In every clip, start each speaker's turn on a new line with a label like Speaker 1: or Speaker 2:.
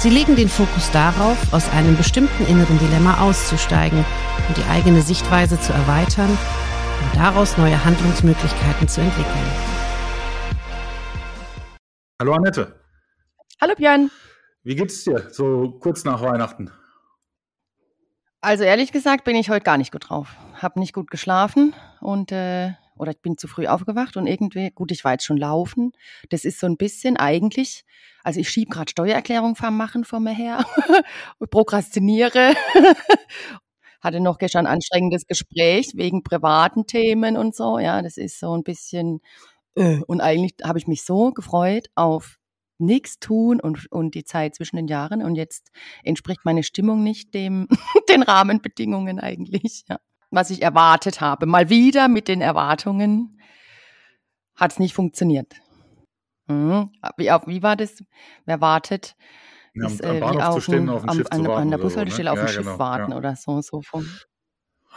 Speaker 1: Sie legen den Fokus darauf, aus einem bestimmten inneren Dilemma auszusteigen und die eigene Sichtweise zu erweitern und daraus neue Handlungsmöglichkeiten zu entwickeln.
Speaker 2: Hallo Annette.
Speaker 3: Hallo Björn.
Speaker 2: Wie geht's dir so kurz nach Weihnachten?
Speaker 3: Also ehrlich gesagt bin ich heute gar nicht gut drauf. Hab nicht gut geschlafen und äh, oder ich bin zu früh aufgewacht und irgendwie, gut, ich war jetzt schon laufen. Das ist so ein bisschen eigentlich, also ich schiebe gerade Steuererklärung vom Machen vor mir her prokrastiniere. Hatte noch gestern ein anstrengendes Gespräch wegen privaten Themen und so. Ja, das ist so ein bisschen, äh, und eigentlich habe ich mich so gefreut auf nichts tun und, und die Zeit zwischen den Jahren. Und jetzt entspricht meine Stimmung nicht dem, den Rahmenbedingungen eigentlich. Ja was ich erwartet habe. Mal wieder mit den Erwartungen hat es nicht funktioniert. Mhm. Wie, auf, wie war das? Wer wartet?
Speaker 2: Ja, ist, äh, am Bahnhof zu stehen, auf dem Schiff
Speaker 3: an,
Speaker 2: zu warten.
Speaker 3: An der Bushaltestelle
Speaker 2: so, ne?
Speaker 3: auf dem
Speaker 2: ja,
Speaker 3: Schiff
Speaker 2: genau,
Speaker 3: warten
Speaker 2: ja.
Speaker 3: oder so. so vom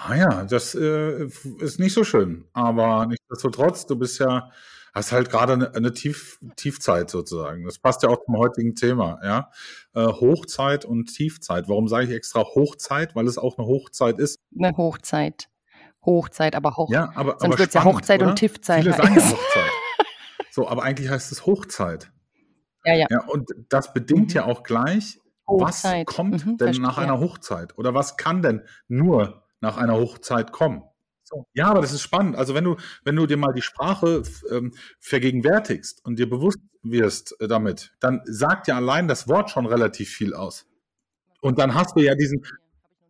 Speaker 2: Ah ja, das äh, ist nicht so schön. Aber nichtsdestotrotz, du bist ja, hast halt gerade eine, eine Tief, Tiefzeit sozusagen. Das passt ja auch zum heutigen Thema, ja. Äh, Hochzeit und Tiefzeit. Warum sage ich extra Hochzeit? Weil es auch eine Hochzeit ist.
Speaker 3: Eine Hochzeit. Hochzeit, aber Hoch.
Speaker 2: Ja, aber,
Speaker 3: Sonst wird es ja Hochzeit
Speaker 2: oder?
Speaker 3: und Tiefzeit
Speaker 2: Viele sagen. Hochzeit. So, aber eigentlich heißt es Hochzeit.
Speaker 3: Ja, ja.
Speaker 2: Ja, und das bedingt
Speaker 3: Mhm.
Speaker 2: ja auch gleich,
Speaker 3: Hochzeit.
Speaker 2: was kommt
Speaker 3: Mhm,
Speaker 2: denn
Speaker 3: verstehe.
Speaker 2: nach einer Hochzeit? Oder was kann denn nur nach einer Hochzeit kommen? So. Ja, aber das ist spannend. Also wenn du, wenn du dir mal die Sprache ähm, vergegenwärtigst und dir bewusst wirst äh, damit, dann sagt ja allein das Wort schon relativ viel aus. Und dann hast du ja diesen,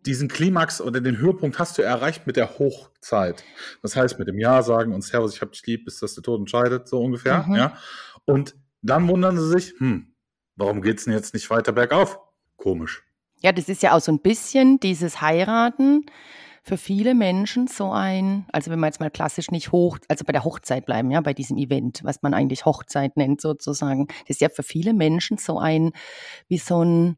Speaker 2: diesen Klimax oder den Höhepunkt hast du erreicht mit der Hochzeit. Das heißt, mit dem Ja sagen und Servus, ich hab dich lieb, bis das der Tod entscheidet, so ungefähr.
Speaker 3: Mhm.
Speaker 2: Ja. Und dann wundern sie sich, hm, warum geht's denn jetzt nicht weiter bergauf? Komisch.
Speaker 3: Ja, das ist ja auch so ein bisschen dieses Heiraten für viele Menschen so ein, also wenn wir jetzt mal klassisch nicht hoch, also bei der Hochzeit bleiben, ja, bei diesem Event, was man eigentlich Hochzeit nennt sozusagen, das ist ja für viele Menschen so ein, wie so ein,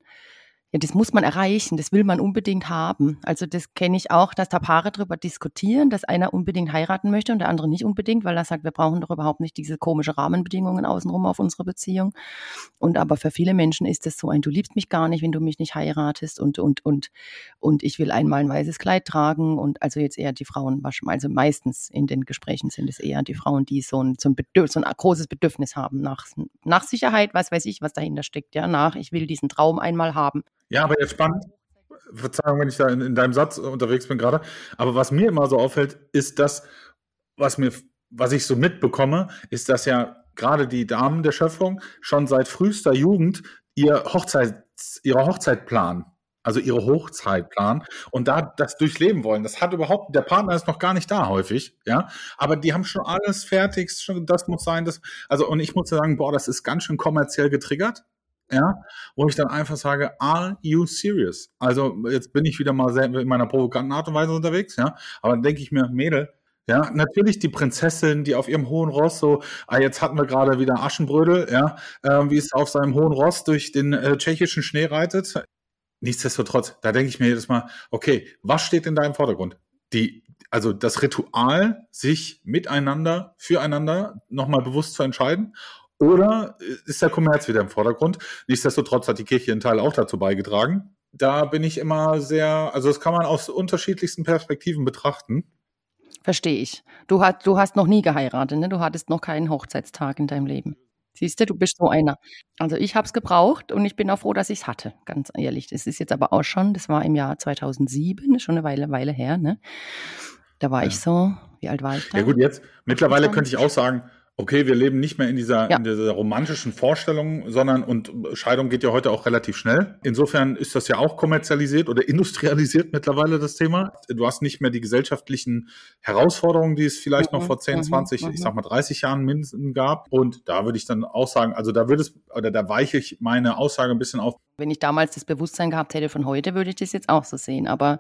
Speaker 3: ja, das muss man erreichen, das will man unbedingt haben. Also das kenne ich auch, dass da Paare drüber diskutieren, dass einer unbedingt heiraten möchte und der andere nicht unbedingt, weil er sagt, wir brauchen doch überhaupt nicht diese komische Rahmenbedingungen außenrum auf unsere Beziehung. Und aber für viele Menschen ist es so ein, du liebst mich gar nicht, wenn du mich nicht heiratest und, und, und, und ich will einmal ein weißes Kleid tragen und also jetzt eher die Frauen, also meistens in den Gesprächen sind es eher die Frauen, die so ein, so ein, Bedürf, so ein großes Bedürfnis haben nach, nach Sicherheit, was weiß ich, was dahinter steckt, ja, nach, ich will diesen Traum einmal haben.
Speaker 2: Ja, aber jetzt spannend. Verzeihung, wenn ich da in, in deinem Satz unterwegs bin gerade. Aber was mir immer so auffällt, ist das, was mir, was ich so mitbekomme, ist, dass ja gerade die Damen der Schöpfung schon seit frühester Jugend ihr Hochzeit, ihre Hochzeit planen. Also ihre Hochzeit planen und da das durchleben wollen. Das hat überhaupt, der Partner ist noch gar nicht da häufig, ja. Aber die haben schon alles fertig, schon, das muss sein, das, also, und ich muss sagen, boah, das ist ganz schön kommerziell getriggert ja, wo ich dann einfach sage, are you serious? Also jetzt bin ich wieder mal in meiner provokanten Art und Weise unterwegs, ja, aber dann denke ich mir, Mädel, ja, natürlich die Prinzessin, die auf ihrem hohen Ross so, ah, jetzt hatten wir gerade wieder Aschenbrödel, ja, äh, wie es auf seinem hohen Ross durch den äh, tschechischen Schnee reitet. Nichtsdestotrotz, da denke ich mir jedes Mal, okay, was steht in deinem Vordergrund? Die, also das Ritual, sich miteinander, füreinander nochmal bewusst zu entscheiden oder ist der Kommerz wieder im Vordergrund? Nichtsdestotrotz hat die Kirche einen Teil auch dazu beigetragen. Da bin ich immer sehr, also das kann man aus unterschiedlichsten Perspektiven betrachten.
Speaker 3: Verstehe ich. Du, hast, du hast noch nie geheiratet, ne? Du hattest noch keinen Hochzeitstag in deinem Leben. Siehst du, du bist so einer. Also ich habe es gebraucht und ich bin auch froh, dass ich es hatte, ganz ehrlich. Das ist jetzt aber auch schon, das war im Jahr 2007, schon eine Weile, Weile her, ne? Da war
Speaker 2: Ja.
Speaker 3: ich so, wie alt war ich da?
Speaker 2: Ja gut, jetzt mittlerweile
Speaker 3: 28.
Speaker 2: könnte ich auch sagen, okay, wir leben nicht mehr in dieser, ja. in dieser romantischen Vorstellung, sondern und Scheidung geht ja heute auch relativ schnell. Insofern ist das ja auch kommerzialisiert oder industrialisiert mittlerweile das Thema. Du hast nicht mehr die gesellschaftlichen Herausforderungen, die es vielleicht mhm. noch vor 10, 20, mhm. ich sag mal 30 Jahren mindestens gab. Und da würde ich dann auch sagen, also da würde es, oder da weiche ich meine Aussage ein bisschen auf.
Speaker 3: Wenn ich damals das Bewusstsein gehabt hätte von heute, würde ich das jetzt auch so sehen. Aber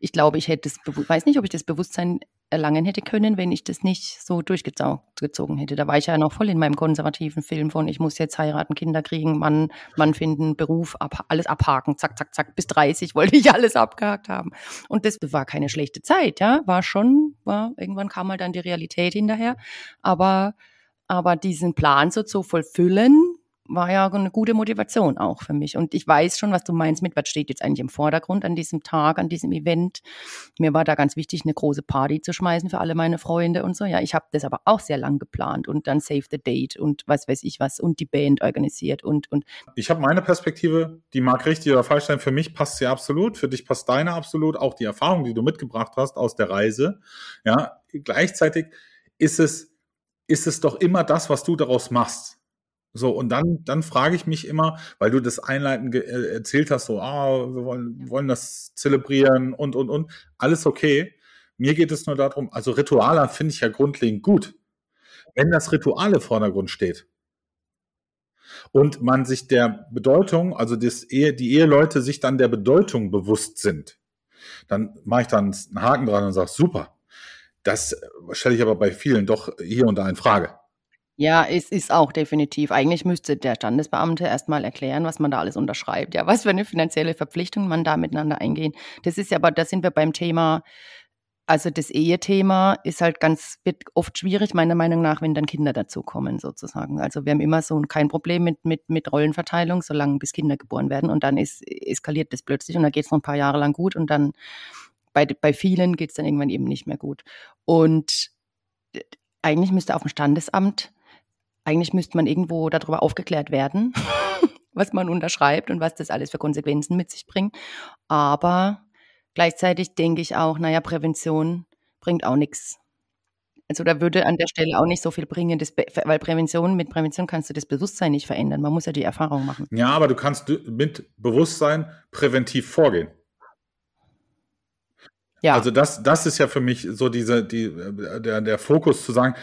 Speaker 3: ich glaube, ich hätte das, weiß nicht, ob ich das Bewusstsein erlangen hätte können, wenn ich das nicht so durchgezogen hätte. Da war ich ja noch voll in meinem konservativen Film von, ich muss jetzt heiraten, Kinder kriegen, Mann, Mann finden, Beruf, ab, alles abhaken, zack, zack, zack, bis 30 wollte ich alles abgehakt haben. Und das war keine schlechte Zeit, ja, war schon, war, irgendwann kam mal dann die Realität hinterher, aber, aber diesen Plan so zu vollfüllen, war ja eine gute Motivation auch für mich. Und ich weiß schon, was du meinst mit, was steht jetzt eigentlich im Vordergrund an diesem Tag, an diesem Event. Mir war da ganz wichtig, eine große Party zu schmeißen für alle meine Freunde und so. Ja, ich habe das aber auch sehr lang geplant und dann Save the Date und was weiß ich was und die Band organisiert und und.
Speaker 2: Ich habe meine Perspektive, die mag richtig oder falsch sein. Für mich passt sie absolut, für dich passt deine absolut. Auch die Erfahrung, die du mitgebracht hast aus der Reise. Ja, gleichzeitig ist es ist es doch immer das, was du daraus machst. So, und dann, dann frage ich mich immer, weil du das einleitend äh, erzählt hast, so, ah, wir wollen, wollen das zelebrieren und, und, und, alles okay. Mir geht es nur darum, also Rituale finde ich ja grundlegend gut. Wenn das Ritual im Vordergrund steht und man sich der Bedeutung, also das Ehe, die Eheleute sich dann der Bedeutung bewusst sind, dann mache ich dann einen Haken dran und sage, super. Das stelle ich aber bei vielen doch hier und da in Frage.
Speaker 3: Ja, es ist auch definitiv. Eigentlich müsste der Standesbeamte erstmal erklären, was man da alles unterschreibt. Ja, was für eine finanzielle Verpflichtung man da miteinander eingehen. Das ist ja, aber da sind wir beim Thema, also das Ehethema ist halt ganz, wird oft schwierig, meiner Meinung nach, wenn dann Kinder dazukommen, sozusagen. Also wir haben immer so kein Problem mit, mit, mit Rollenverteilung, solange bis Kinder geboren werden. Und dann ist, eskaliert das plötzlich und dann geht es noch ein paar Jahre lang gut und dann bei, bei vielen geht es dann irgendwann eben nicht mehr gut. Und eigentlich müsste auf dem Standesamt eigentlich müsste man irgendwo darüber aufgeklärt werden, was man unterschreibt und was das alles für Konsequenzen mit sich bringt. Aber gleichzeitig denke ich auch, naja, Prävention bringt auch nichts. Also da würde an der Stelle auch nicht so viel bringen, das, weil Prävention, mit Prävention kannst du das Bewusstsein nicht verändern. Man muss ja die Erfahrung machen.
Speaker 2: Ja, aber du kannst mit Bewusstsein präventiv vorgehen. Ja. Also das, das ist ja für mich so diese, die, äh, der, der Fokus zu sagen,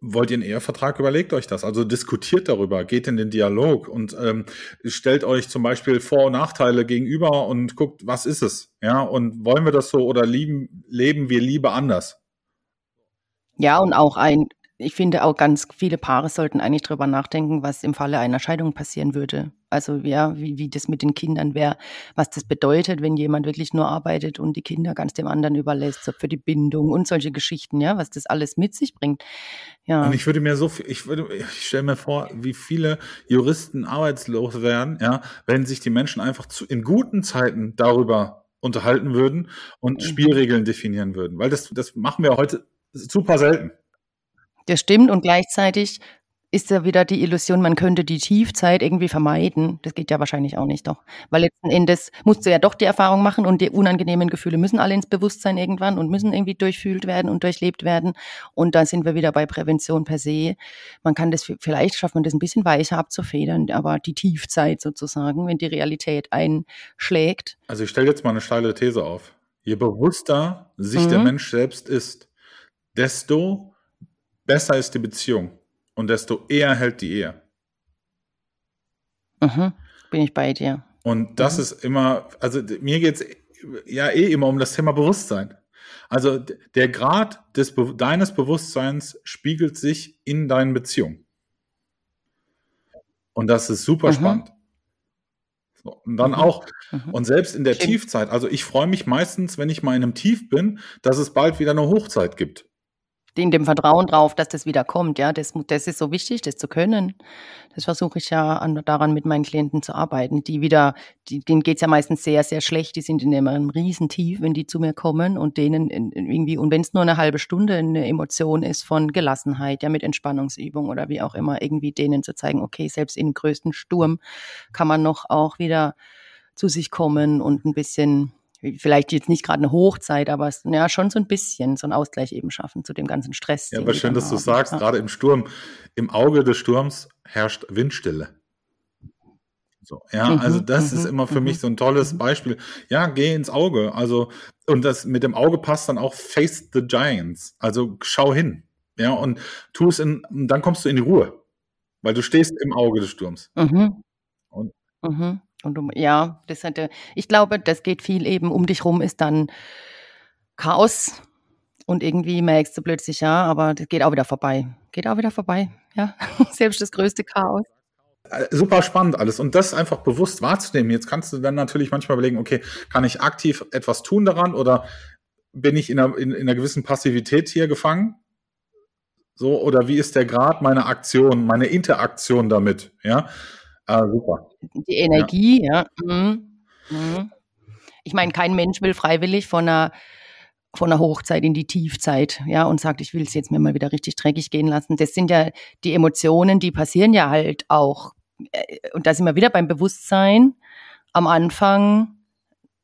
Speaker 2: Wollt ihr einen Ehevertrag? Überlegt euch das. Also diskutiert darüber, geht in den Dialog und ähm, stellt euch zum Beispiel Vor- und Nachteile gegenüber und guckt, was ist es? Ja, und wollen wir das so oder lieben, leben wir Liebe anders?
Speaker 3: Ja, und auch ein, ich finde auch ganz viele Paare sollten eigentlich drüber nachdenken, was im Falle einer Scheidung passieren würde. Also ja, wie, wie das mit den Kindern wäre, was das bedeutet, wenn jemand wirklich nur arbeitet und die Kinder ganz dem anderen überlässt, so für die Bindung und solche Geschichten, ja, was das alles mit sich bringt. Ja.
Speaker 2: Und ich würde mir so viel, ich würde, ich stelle mir vor, wie viele Juristen arbeitslos werden, ja, wenn sich die Menschen einfach zu, in guten Zeiten darüber unterhalten würden und mhm. Spielregeln definieren würden. Weil das, das machen wir heute super selten.
Speaker 3: Das stimmt und gleichzeitig ist ja wieder die Illusion, man könnte die Tiefzeit irgendwie vermeiden. Das geht ja wahrscheinlich auch nicht doch. Weil letzten Endes musst du ja doch die Erfahrung machen und die unangenehmen Gefühle müssen alle ins Bewusstsein irgendwann und müssen irgendwie durchfühlt werden und durchlebt werden. Und da sind wir wieder bei Prävention per se. Man kann das, vielleicht schafft man das ein bisschen weicher abzufedern, aber die Tiefzeit sozusagen, wenn die Realität einschlägt.
Speaker 2: Also ich stelle jetzt mal eine steile These auf. Je bewusster sich mhm. der Mensch selbst ist, desto besser ist die Beziehung und desto eher hält die Ehe.
Speaker 3: Mhm, bin ich bei dir.
Speaker 2: Und das mhm. ist immer, also mir geht es ja eh immer um das Thema Bewusstsein. Also der Grad des, deines Bewusstseins spiegelt sich in deinen Beziehungen. Und das ist super mhm. spannend. So, und dann mhm. auch, mhm. und selbst in der. Tiefzeit, also ich freue mich meistens, wenn ich mal in einem Tief bin, dass es bald wieder eine Hochzeit gibt
Speaker 3: in dem Vertrauen drauf, dass das wieder kommt. Ja, das, das ist so wichtig, das zu können. Das versuche ich ja an, daran mit meinen Klienten zu arbeiten. Die wieder, die, denen geht's ja meistens sehr, sehr schlecht. Die sind in einem Riesentief, wenn die zu mir kommen und denen irgendwie, und wenn es nur eine halbe Stunde eine Emotion ist von Gelassenheit, ja, mit Entspannungsübung oder wie auch immer, irgendwie denen zu zeigen, okay, selbst im größten Sturm kann man noch auch wieder zu sich kommen und ein bisschen vielleicht jetzt nicht gerade eine Hochzeit, aber es, ja, schon so ein bisschen so einen Ausgleich eben schaffen zu dem ganzen Stress.
Speaker 2: Ja, aber schön, dass du sagst, ja. gerade im Sturm, im Auge des Sturms herrscht Windstille. So, ja, mhm, also das ist mhm, immer für mich mhm. so ein tolles. Beispiel. Ja, geh ins Auge. Also, und das mit dem Auge passt dann auch Face the Giants. Also schau hin. Ja, und tu es in, dann kommst du in die Ruhe. Weil du stehst im Auge des Sturms.
Speaker 3: Mhm. Und, mhm. Und um, ja, das hatte, ich glaube, das geht viel eben um dich rum, ist dann Chaos. Und irgendwie merkst du plötzlich, ja, aber das geht auch wieder vorbei. Geht auch wieder vorbei, ja. Selbst das größte Chaos.
Speaker 2: Äh, super spannend alles. Und das einfach bewusst wahrzunehmen. Jetzt kannst du dann natürlich manchmal überlegen, okay, kann ich aktiv etwas tun daran oder bin ich in einer, in, in einer gewissen Passivität hier gefangen? So, oder wie ist der Grad meiner Aktion, meine Interaktion damit? Ja, ah, super.
Speaker 3: Die Energie, ja. ja. Mhm. Mhm. Ich meine, kein Mensch will freiwillig von einer von der Hochzeit in die Tiefzeit, ja, und sagt, ich will es jetzt mir mal wieder richtig dreckig gehen lassen. Das sind ja die Emotionen, die passieren ja halt auch. Äh, und da sind wir wieder beim Bewusstsein. Am Anfang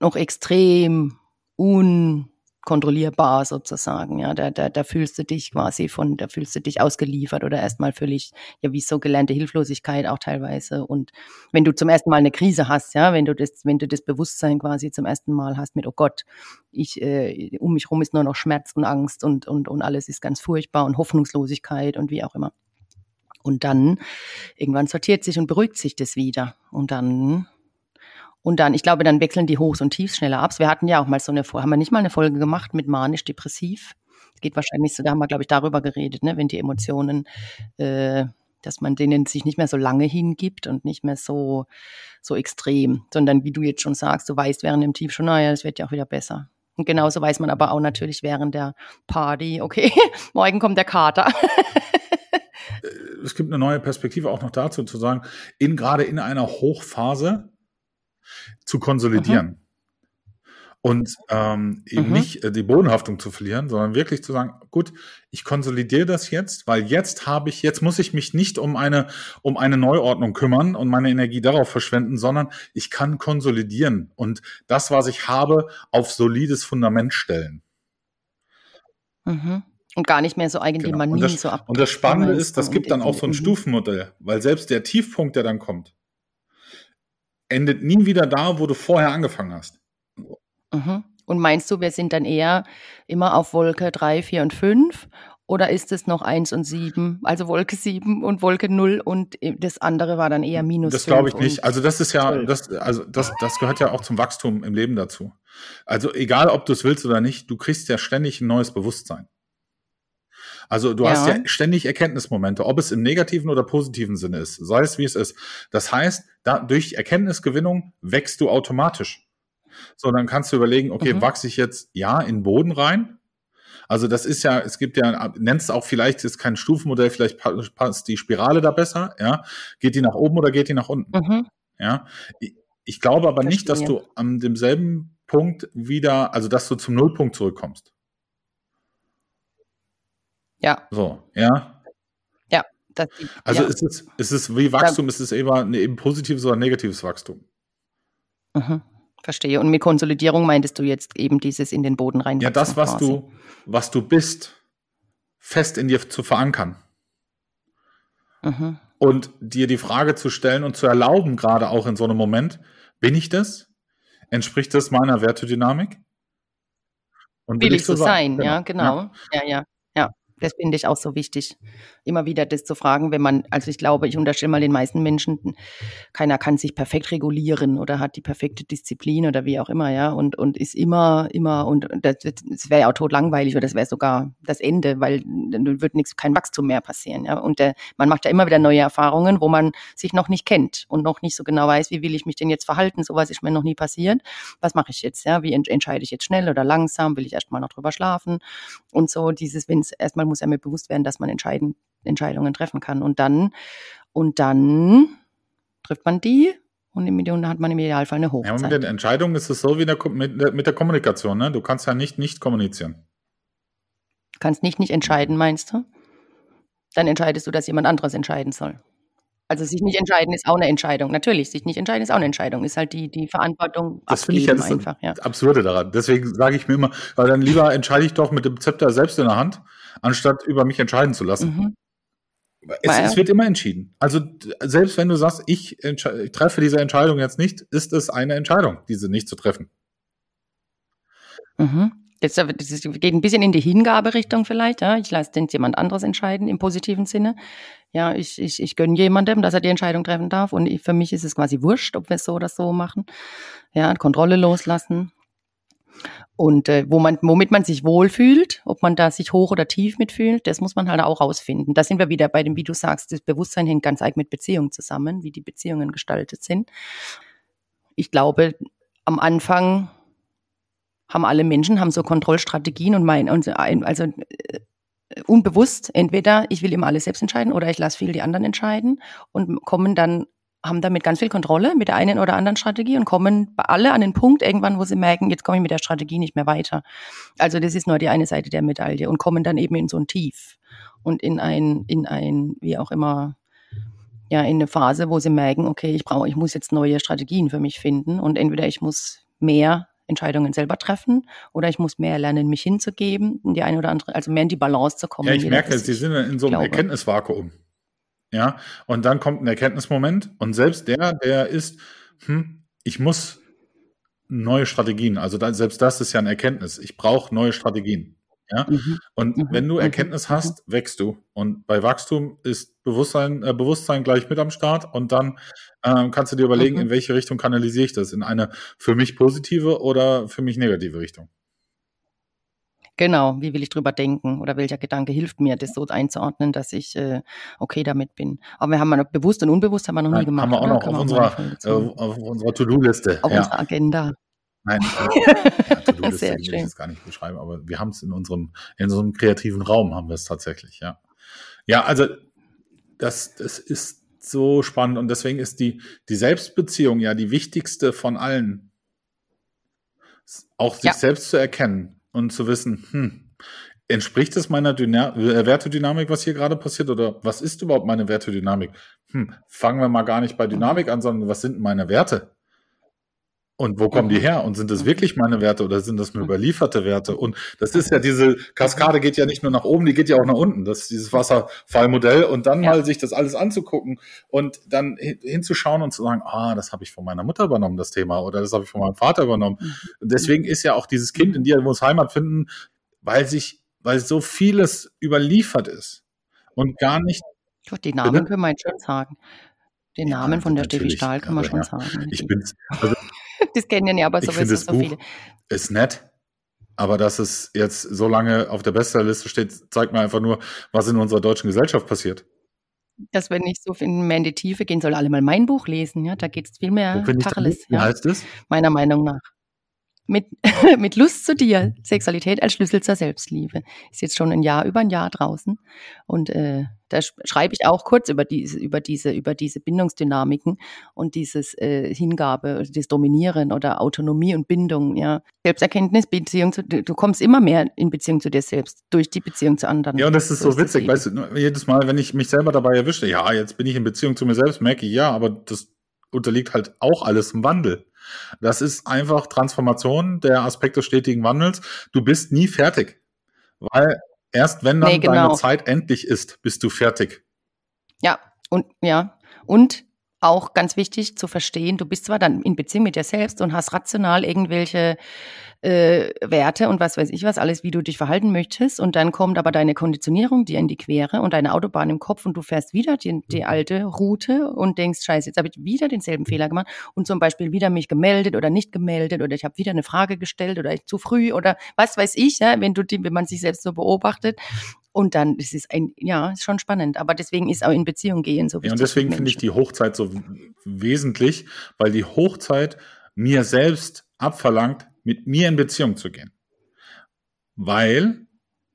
Speaker 3: noch extrem un kontrollierbar sozusagen. Ja, da, da, da fühlst du dich quasi von, da fühlst du dich ausgeliefert oder erstmal völlig, ja, wie so gelernte Hilflosigkeit auch teilweise. Und wenn du zum ersten Mal eine Krise hast, ja, wenn du das, wenn du das Bewusstsein quasi zum ersten Mal hast mit, oh Gott, ich, äh, um mich rum ist nur noch Schmerz und Angst und, und, und alles ist ganz furchtbar und Hoffnungslosigkeit und wie auch immer. Und dann irgendwann sortiert sich und beruhigt sich das wieder. Und dann und dann, ich glaube, dann wechseln die Hochs und Tiefs schneller ab. Wir hatten ja auch mal so eine, haben wir nicht mal eine Folge gemacht mit manisch-depressiv. Geht wahrscheinlich so, da haben wir, glaube ich, darüber geredet, ne, wenn die Emotionen, äh, dass man denen sich nicht mehr so lange hingibt und nicht mehr so, so extrem, sondern wie du jetzt schon sagst, du weißt während dem Tief schon, naja, es wird ja auch wieder besser. Und genauso weiß man aber auch natürlich während der Party, okay, morgen kommt der Kater.
Speaker 2: es gibt eine neue Perspektive auch noch dazu, zu sagen, in, gerade in einer Hochphase zu konsolidieren. Mhm. Und ähm, eben mhm. nicht äh, die Bodenhaftung zu verlieren, sondern wirklich zu sagen, gut, ich konsolidiere das jetzt, weil jetzt habe ich, jetzt muss ich mich nicht um eine, um eine Neuordnung kümmern und meine Energie darauf verschwenden, sondern ich kann konsolidieren und das, was ich habe, auf solides Fundament stellen.
Speaker 3: Mhm. Und gar nicht mehr so eigene genau. Manien
Speaker 2: und das,
Speaker 3: so ab.
Speaker 2: Und das Spannende ist, das gibt dann auch so ein mhm. Stufenmodell, weil selbst der Tiefpunkt, der dann kommt, endet nie wieder da, wo du vorher angefangen hast.
Speaker 3: Mhm. Und meinst du, wir sind dann eher immer auf Wolke 3, 4 und 5? Oder ist es noch 1 und 7? Also Wolke 7 und Wolke 0 und das andere war dann eher minus
Speaker 2: Das glaube ich nicht. Also das ist ja, das, also das, das gehört ja auch zum Wachstum im Leben dazu. Also egal, ob du es willst oder nicht, du kriegst ja ständig ein neues Bewusstsein. Also du ja. hast ja ständig Erkenntnismomente, ob es im negativen oder positiven Sinne ist, sei es wie es ist. Das heißt, da, durch Erkenntnisgewinnung wächst du automatisch. So, dann kannst du überlegen, okay, mhm. wachse ich jetzt ja in Boden rein? Also das ist ja, es gibt ja, nennst auch vielleicht, ist kein Stufenmodell, vielleicht passt die Spirale da besser, ja? Geht die nach oben oder geht die nach unten? Mhm. Ja? Ich, ich glaube aber Verstehe. nicht, dass du an demselben Punkt wieder, also dass du zum Nullpunkt zurückkommst.
Speaker 3: Ja.
Speaker 2: So, ja.
Speaker 3: Ja.
Speaker 2: Das, also ja. Ist, es, ist es wie Wachstum, ist es eben, eben positives oder negatives Wachstum?
Speaker 3: Mhm. Verstehe. Und mit Konsolidierung meintest du jetzt eben dieses in den Boden rein.
Speaker 2: Ja, das, was quasi. du, was du bist, fest in dir zu verankern. Mhm. Und dir die Frage zu stellen und zu erlauben, gerade auch in so einem Moment, bin ich das? Entspricht das meiner Wertedynamik?
Speaker 3: Und will, will ich so sein, sein? ja, genau. Ja, ja. ja. Das finde ich auch so wichtig, immer wieder das zu fragen, wenn man, also ich glaube, ich unterstelle mal den meisten Menschen, keiner kann sich perfekt regulieren oder hat die perfekte Disziplin oder wie auch immer, ja, und, und ist immer, immer, und das, das wäre ja auch tot langweilig oder das wäre sogar das Ende, weil dann wird nichts, kein Wachstum mehr passieren, ja, und der, man macht ja immer wieder neue Erfahrungen, wo man sich noch nicht kennt und noch nicht so genau weiß, wie will ich mich denn jetzt verhalten, sowas ist mir noch nie passiert, was mache ich jetzt, ja, wie entscheide ich jetzt schnell oder langsam, will ich erstmal noch drüber schlafen und so dieses, wenn es erstmal muss ja mir bewusst werden, dass man entscheiden, Entscheidungen treffen kann. Und dann, und dann trifft man die und im Ideal hat man im Idealfall eine Hochzeit.
Speaker 2: Ja, mit den Entscheidungen ist es so wie der, mit, der, mit der Kommunikation. Ne? Du kannst ja nicht nicht kommunizieren.
Speaker 3: Du kannst nicht nicht entscheiden, meinst du? Dann entscheidest du, dass jemand anderes entscheiden soll. Also sich nicht entscheiden ist auch eine Entscheidung. Natürlich, sich nicht entscheiden ist auch eine Entscheidung. Ist halt die, die Verantwortung
Speaker 2: das finde ich ja das einfach, ja. Absurde daran. Deswegen sage ich mir immer, weil dann lieber entscheide ich doch mit dem Zepter selbst in der Hand, anstatt über mich entscheiden zu lassen. Mhm. Es, es, wird immer entschieden. Also selbst wenn du sagst, ich, ich, treffe diese Entscheidung jetzt nicht, ist es eine Entscheidung, diese nicht zu treffen.
Speaker 3: Mhm. Das, das geht ein bisschen in die Hingaberichtung vielleicht. Ja? Ich lasse den jemand anderes entscheiden im positiven Sinne. Ja, ich, ich, ich gönne jemandem, dass er die Entscheidung treffen darf. Und ich, für mich ist es quasi wurscht, ob wir es so oder so machen. Ja, Kontrolle loslassen. Und äh, wo man, womit man sich wohlfühlt, ob man da sich hoch oder tief mitfühlt, das muss man halt auch rausfinden. Da sind wir wieder bei dem, wie du sagst, das Bewusstsein hängt ganz arg mit Beziehungen zusammen, wie die Beziehungen gestaltet sind. Ich glaube, am Anfang haben alle Menschen, haben so Kontrollstrategien und mein, und also äh, unbewusst, entweder ich will immer alles selbst entscheiden oder ich lasse viel die anderen entscheiden und kommen dann, haben damit ganz viel Kontrolle mit der einen oder anderen Strategie und kommen alle an den Punkt irgendwann, wo sie merken, jetzt komme ich mit der Strategie nicht mehr weiter. Also das ist nur die eine Seite der Medaille und kommen dann eben in so ein Tief und in ein, in ein, wie auch immer, ja, in eine Phase, wo sie merken, okay, ich brauche, ich muss jetzt neue Strategien für mich finden und entweder ich muss mehr Entscheidungen selber treffen oder ich muss mehr lernen, mich hinzugeben, in die eine oder andere, also mehr in die Balance zu kommen.
Speaker 2: Ja, ich merke, Sie sind in so einem. Erkenntnisvakuum. Ja, und dann kommt ein Erkenntnismoment und selbst der, der ist, hm, ich muss neue Strategien, also da, selbst das ist ja eine Erkenntnis. Ich brauche neue Strategien. Ja? Mhm. Und mhm. wenn du mhm. Erkenntnis mhm. hast, wächst du. Und bei Wachstum ist Bewusstsein, äh, Bewusstsein gleich mit am Start und dann äh, kannst du dir überlegen, mhm. in welche Richtung kanalisiere ich das? In eine für mich positive oder für mich negative Richtung?
Speaker 3: Genau, wie will ich drüber denken oder welcher Gedanke hilft mir, das so einzuordnen, dass ich äh, okay damit bin. Aber wir haben ja bewusst und unbewusst haben wir noch nie gemacht.
Speaker 2: Haben wir auch noch auf unserer, äh, auf unserer To-Do-Liste.
Speaker 3: Auf ja. unserer Agenda.
Speaker 2: Nein, ja, To-Do-Liste will ich jetzt gar nicht beschreiben, aber wir haben es in unserem, in einem kreativen Raum haben wir es tatsächlich, ja. Ja, also das, das ist so spannend und deswegen ist die, die Selbstbeziehung ja die wichtigste von allen. Auch sich ja. selbst zu erkennen und zu wissen, hm, entspricht es meiner Dyna äh, Wertedynamik, was hier gerade passiert, oder was ist überhaupt meine Wertedynamik? Hm, fangen wir mal gar nicht bei Dynamik an, sondern was sind meine Werte? Und wo kommen die her? Und sind das wirklich meine Werte oder sind das nur überlieferte Werte? Und das ist ja diese Kaskade geht ja nicht nur nach oben, die geht ja auch nach unten. Das ist dieses Wasserfallmodell und dann ja. mal sich das alles anzugucken und dann hinzuschauen und zu sagen, ah, das habe ich von meiner Mutter übernommen, das Thema, oder das habe ich von meinem Vater übernommen. Mhm. Und deswegen ist ja auch dieses Kind in dir muss Heimat finden, weil sich, weil so vieles überliefert ist und gar nicht.
Speaker 3: Doch, die Namen bitte? können wir jetzt schon sagen. Den Namen ja, von der Steffi Stahl können wir schon ja, sagen.
Speaker 2: Ich bin, also
Speaker 3: das kennen ja aber sowieso
Speaker 2: so Buch viele. Ist nett, aber dass es jetzt so lange auf der Bestsellerliste steht, zeigt mir einfach nur, was in unserer deutschen Gesellschaft passiert.
Speaker 3: Dass wir nicht so mehr in die Tiefe gehen, soll alle mal mein Buch lesen, ja. Da geht es viel mehr
Speaker 2: Tacheles. Wie ja. heißt es?
Speaker 3: Meiner Meinung nach. Mit, mit Lust zu dir, Sexualität als Schlüssel zur Selbstliebe. Ist jetzt schon ein Jahr, über ein Jahr draußen. Und äh, da schreibe ich auch kurz über diese, über diese, über diese Bindungsdynamiken und dieses äh, Hingabe, das Dominieren oder Autonomie und Bindung, ja. Selbsterkenntnis, Beziehung zu, du kommst immer mehr in Beziehung zu dir selbst, durch die Beziehung zu anderen.
Speaker 2: Ja, und das ist so, so witzig, weißt du, jedes Mal, wenn ich mich selber dabei erwische, ja, jetzt bin ich in Beziehung zu mir selbst, merke ich, ja, aber das unterliegt halt auch alles im Wandel. Das ist einfach Transformation, der Aspekt des stetigen Wandels. Du bist nie fertig. Weil erst wenn dann nee, genau. deine Zeit endlich ist, bist du fertig.
Speaker 3: Ja, und ja. Und auch ganz wichtig zu verstehen, du bist zwar dann in Beziehung mit dir selbst und hast rational irgendwelche äh, Werte und was weiß ich was, alles, wie du dich verhalten möchtest. Und dann kommt aber deine Konditionierung dir in die Quere und deine Autobahn im Kopf und du fährst wieder die, die mhm. alte Route und denkst, scheiße, jetzt habe ich wieder denselben Fehler gemacht und zum Beispiel wieder mich gemeldet oder nicht gemeldet oder ich habe wieder eine Frage gestellt oder ich zu früh oder was weiß ich, ja, wenn du die, wenn man sich selbst so beobachtet. Und dann, das ist ein, ja, ist schon spannend. Aber deswegen ist auch in Beziehung gehen so wichtig.
Speaker 2: Ja, und deswegen finde ich die Hochzeit so wesentlich, weil die Hochzeit mir selbst abverlangt, mit mir in Beziehung zu gehen. Weil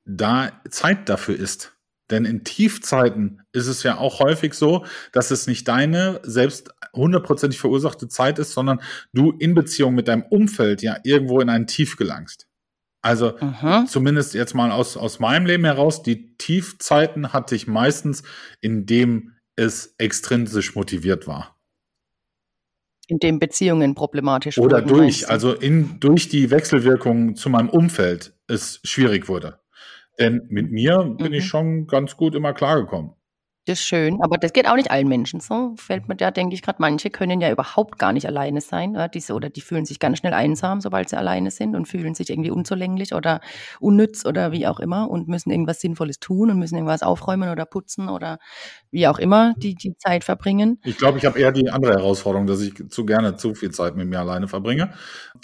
Speaker 2: da Zeit dafür ist. Denn in Tiefzeiten ist es ja auch häufig so, dass es nicht deine selbst hundertprozentig verursachte Zeit ist, sondern du in Beziehung mit deinem Umfeld ja irgendwo in ein Tief gelangst. Also Aha. zumindest jetzt mal aus, aus meinem Leben heraus, die Tiefzeiten hatte ich meistens, in dem es extrinsisch motiviert war.
Speaker 3: In dem Beziehungen problematisch
Speaker 2: Oder
Speaker 3: wurden,
Speaker 2: durch,
Speaker 3: meinst du?
Speaker 2: also in, durch die Wechselwirkung zu meinem Umfeld es schwierig wurde. Denn mit mir bin ich
Speaker 3: Mhm.
Speaker 2: schon ganz gut immer klargekommen.
Speaker 3: Ist schön, aber das geht auch nicht allen Menschen so. Fällt mir da, denke ich gerade, manche können ja überhaupt gar nicht alleine sein. Ja, diese, oder die fühlen sich ganz schnell einsam, sobald sie alleine sind und fühlen sich irgendwie unzulänglich oder unnütz oder wie auch immer und müssen irgendwas Sinnvolles tun und müssen irgendwas aufräumen oder putzen oder wie auch immer die, die Zeit verbringen.
Speaker 2: Ich glaube, ich habe eher die andere Herausforderung, dass ich zu gerne zu viel Zeit mit mir alleine verbringe.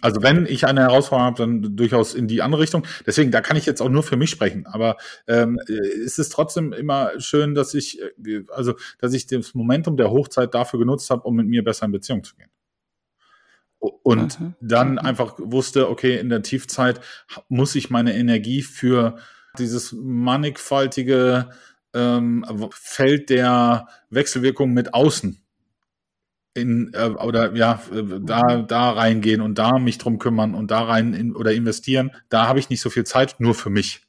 Speaker 2: Also wenn ich eine Herausforderung habe, dann durchaus in die andere Richtung. Deswegen, da kann ich jetzt auch nur für mich sprechen. Aber ähm, äh, es ist trotzdem immer schön, dass ich, äh, also dass ich das Momentum der Hochzeit dafür genutzt habe, um mit mir besser in Beziehung zu gehen. Und
Speaker 3: Mhm.
Speaker 2: dann
Speaker 3: Mhm.
Speaker 2: einfach wusste, okay, in der Tiefzeit muss ich meine Energie für dieses mannigfaltige ähm, Feld der Wechselwirkung mit außen in äh, oder ja da da reingehen und da mich drum kümmern und da rein in, oder investieren. Da habe ich nicht so viel Zeit nur für mich.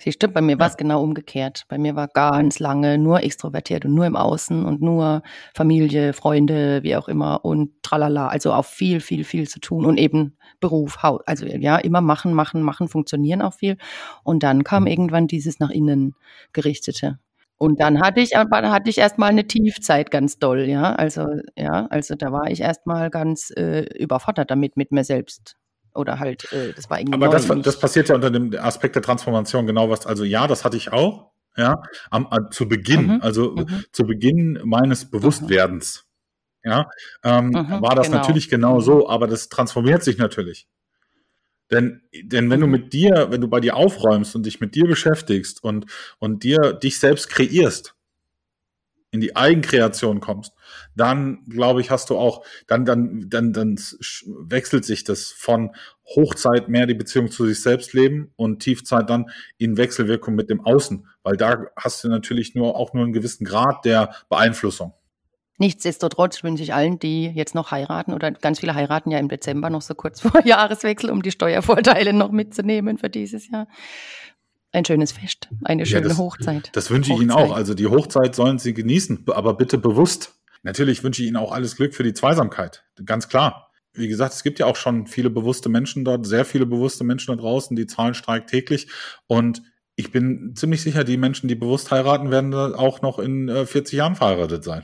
Speaker 3: Siehst du, bei mir war es
Speaker 2: Ja.
Speaker 3: genau umgekehrt. Bei mir war ganz lange nur extrovertiert und nur im Außen und nur Familie, Freunde, wie auch immer und tralala. Also auch viel, viel, viel zu tun und eben Beruf, Haus. Also ja, immer machen, machen, machen, funktionieren auch viel. Und dann kam irgendwann dieses nach innen gerichtete. Und dann hatte ich aber hatte ich erstmal eine Tiefzeit ganz doll, ja. Also ja, also da war ich erstmal ganz äh, überfordert damit mit mir selbst. Oder halt, äh, das war irgendwie
Speaker 2: Aber das, das passiert ja unter dem Aspekt der Transformation genau was. Also ja, das hatte ich auch. Ja, am, äh, zu Beginn,
Speaker 3: Mhm,
Speaker 2: also
Speaker 3: mhm.
Speaker 2: zu Beginn meines Bewusstwerdens. Ja, ähm,
Speaker 3: Mhm,
Speaker 2: war das
Speaker 3: genau.
Speaker 2: natürlich genau so, aber das transformiert sich natürlich. Denn, denn wenn du
Speaker 3: Mhm.
Speaker 2: mit dir, wenn du bei dir aufräumst und dich mit dir beschäftigst und, und dir dich selbst kreierst, in die Eigenkreation kommst, dann glaube ich, hast du auch, dann, dann, dann, dann wechselt sich das von Hochzeit mehr die Beziehung zu sich selbst leben und Tiefzeit dann in Wechselwirkung mit dem Außen, weil da hast du natürlich nur auch nur einen gewissen Grad der Beeinflussung.
Speaker 3: Nichtsdestotrotz wünsche ich allen, die jetzt noch heiraten oder ganz viele heiraten ja im Dezember noch so kurz vor Jahreswechsel, um die Steuervorteile noch mitzunehmen für dieses Jahr. Ein schönes Fest, eine
Speaker 2: Ja,
Speaker 3: schöne
Speaker 2: das-
Speaker 3: Hochzeit.
Speaker 2: Das wünsche ich Ihnen
Speaker 3: Hochzeit.
Speaker 2: auch. Also die Hochzeit sollen Sie genießen, aber bitte bewusst. Natürlich wünsche ich Ihnen auch alles Glück für die Zweisamkeit. Ganz klar. Wie gesagt, es gibt ja auch schon viele bewusste Menschen dort, sehr viele bewusste Menschen da draußen. Die Zahlen steigen täglich. Und ich bin ziemlich sicher, die Menschen, die bewusst heiraten, werden auch noch in äh, 40 Jahren verheiratet sein.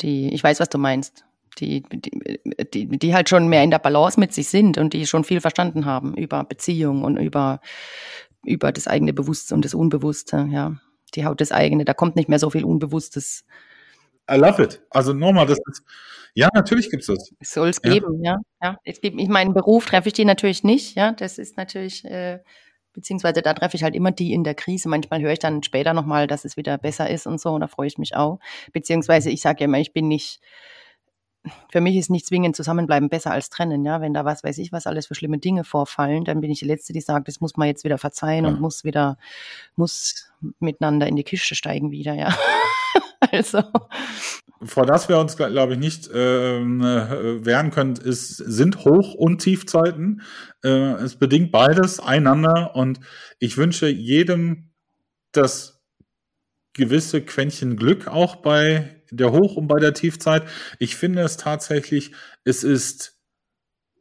Speaker 3: Die, ich weiß, was du meinst. Die, die, die, die halt schon mehr in der Balance mit sich sind und die schon viel verstanden haben über Beziehung und über, über das eigene Bewusste und das Unbewusste, ja. Die Haut das eigene, da kommt nicht mehr so viel Unbewusstes.
Speaker 2: I love it. Also nochmal, das ist, ja, natürlich gibt's das.
Speaker 3: Es soll es
Speaker 2: Ja.
Speaker 3: geben, ja. ja. Es gibt, ich meinen Beruf treffe ich die natürlich nicht, ja. Das ist natürlich, äh, beziehungsweise da treffe ich halt immer die in der Krise. Manchmal höre ich dann später nochmal, dass es wieder besser ist und so, und da freue ich mich auch. Beziehungsweise ich sage ja immer, ich bin nicht, für mich ist nicht zwingend zusammenbleiben besser als trennen, ja. Wenn da was weiß ich, was alles für schlimme Dinge vorfallen, dann bin ich die Letzte, die sagt, das muss man jetzt wieder verzeihen
Speaker 2: Ja.
Speaker 3: und muss wieder, muss miteinander in die Kiste steigen wieder, ja. also.
Speaker 2: vor das wir uns, glaube ich, nicht ähm, äh, wehren können, ist, sind Hoch- und Tiefzeiten. Äh, es bedingt beides einander und ich wünsche jedem das gewisse Quäntchen Glück auch bei der Hoch- und bei der Tiefzeit. Ich finde es tatsächlich, es ist,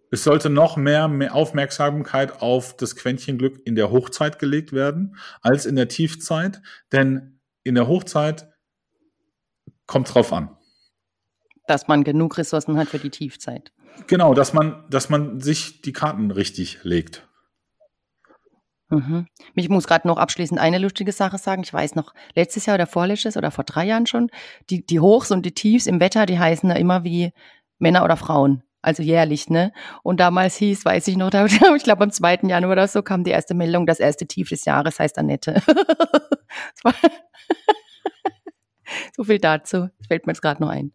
Speaker 2: es sollte noch mehr, mehr Aufmerksamkeit auf das Quäntchen Glück in der Hochzeit gelegt werden als in der Tiefzeit, denn in der Hochzeit kommt drauf an.
Speaker 3: dass man genug Ressourcen hat für die Tiefzeit.
Speaker 2: Genau, dass man, dass man sich die Karten richtig legt.
Speaker 3: Mhm. Ich muss gerade noch abschließend eine lustige Sache sagen. Ich weiß noch, letztes Jahr oder vorletztes oder vor drei Jahren schon, die, die Hochs und die Tiefs im Wetter, die heißen ja immer wie Männer oder Frauen. Also jährlich, ne? Und damals hieß, weiß ich noch, da, ich glaube am 2. Januar oder so kam die erste Meldung, das erste Tief des Jahres heißt Annette. So viel dazu. Das fällt mir jetzt gerade noch ein.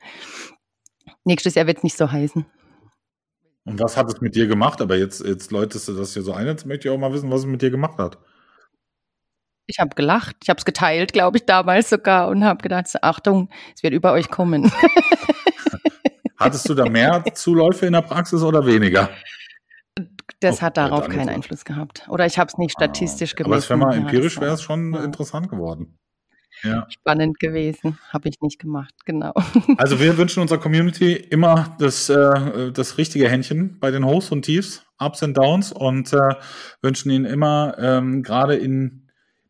Speaker 3: Nächstes Jahr wird es nicht so heißen.
Speaker 2: Und was hat es mit dir gemacht? Aber jetzt, jetzt läutest du das hier so ein. Jetzt möchte ich auch mal wissen, was es mit dir gemacht hat.
Speaker 3: Ich habe gelacht. Ich habe es geteilt, glaube ich, damals sogar und habe gedacht, Achtung, es wird über euch kommen.
Speaker 2: Hattest du da mehr Zuläufe in der Praxis oder weniger?
Speaker 3: Das
Speaker 2: Oh,
Speaker 3: hat darauf keinen Einfluss gehabt. Oder ich habe es nicht statistisch
Speaker 2: Ah,
Speaker 3: gemessen.
Speaker 2: Aber es wäre mal empirisch wäre es schon
Speaker 3: ja.
Speaker 2: interessant geworden.
Speaker 3: Ja. spannend gewesen. Habe ich nicht gemacht, genau.
Speaker 2: Also wir wünschen unserer Community immer das, äh, das richtige Händchen bei den Hochs und Tiefs, Ups und Downs und äh, wünschen ihnen immer ähm, gerade in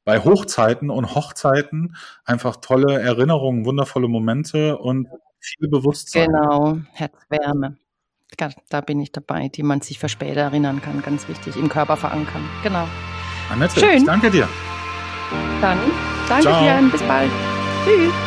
Speaker 2: bei Hochzeiten und Hochzeiten einfach tolle Erinnerungen, wundervolle Momente und viel Bewusstsein.
Speaker 3: Genau, Herzwärme. Da bin ich dabei, die man sich für später erinnern kann, ganz wichtig, im Körper verankern. Genau.
Speaker 2: Annette, Schön. danke dir.
Speaker 3: Dann danke Ciao. dir bis bald. Tschüss.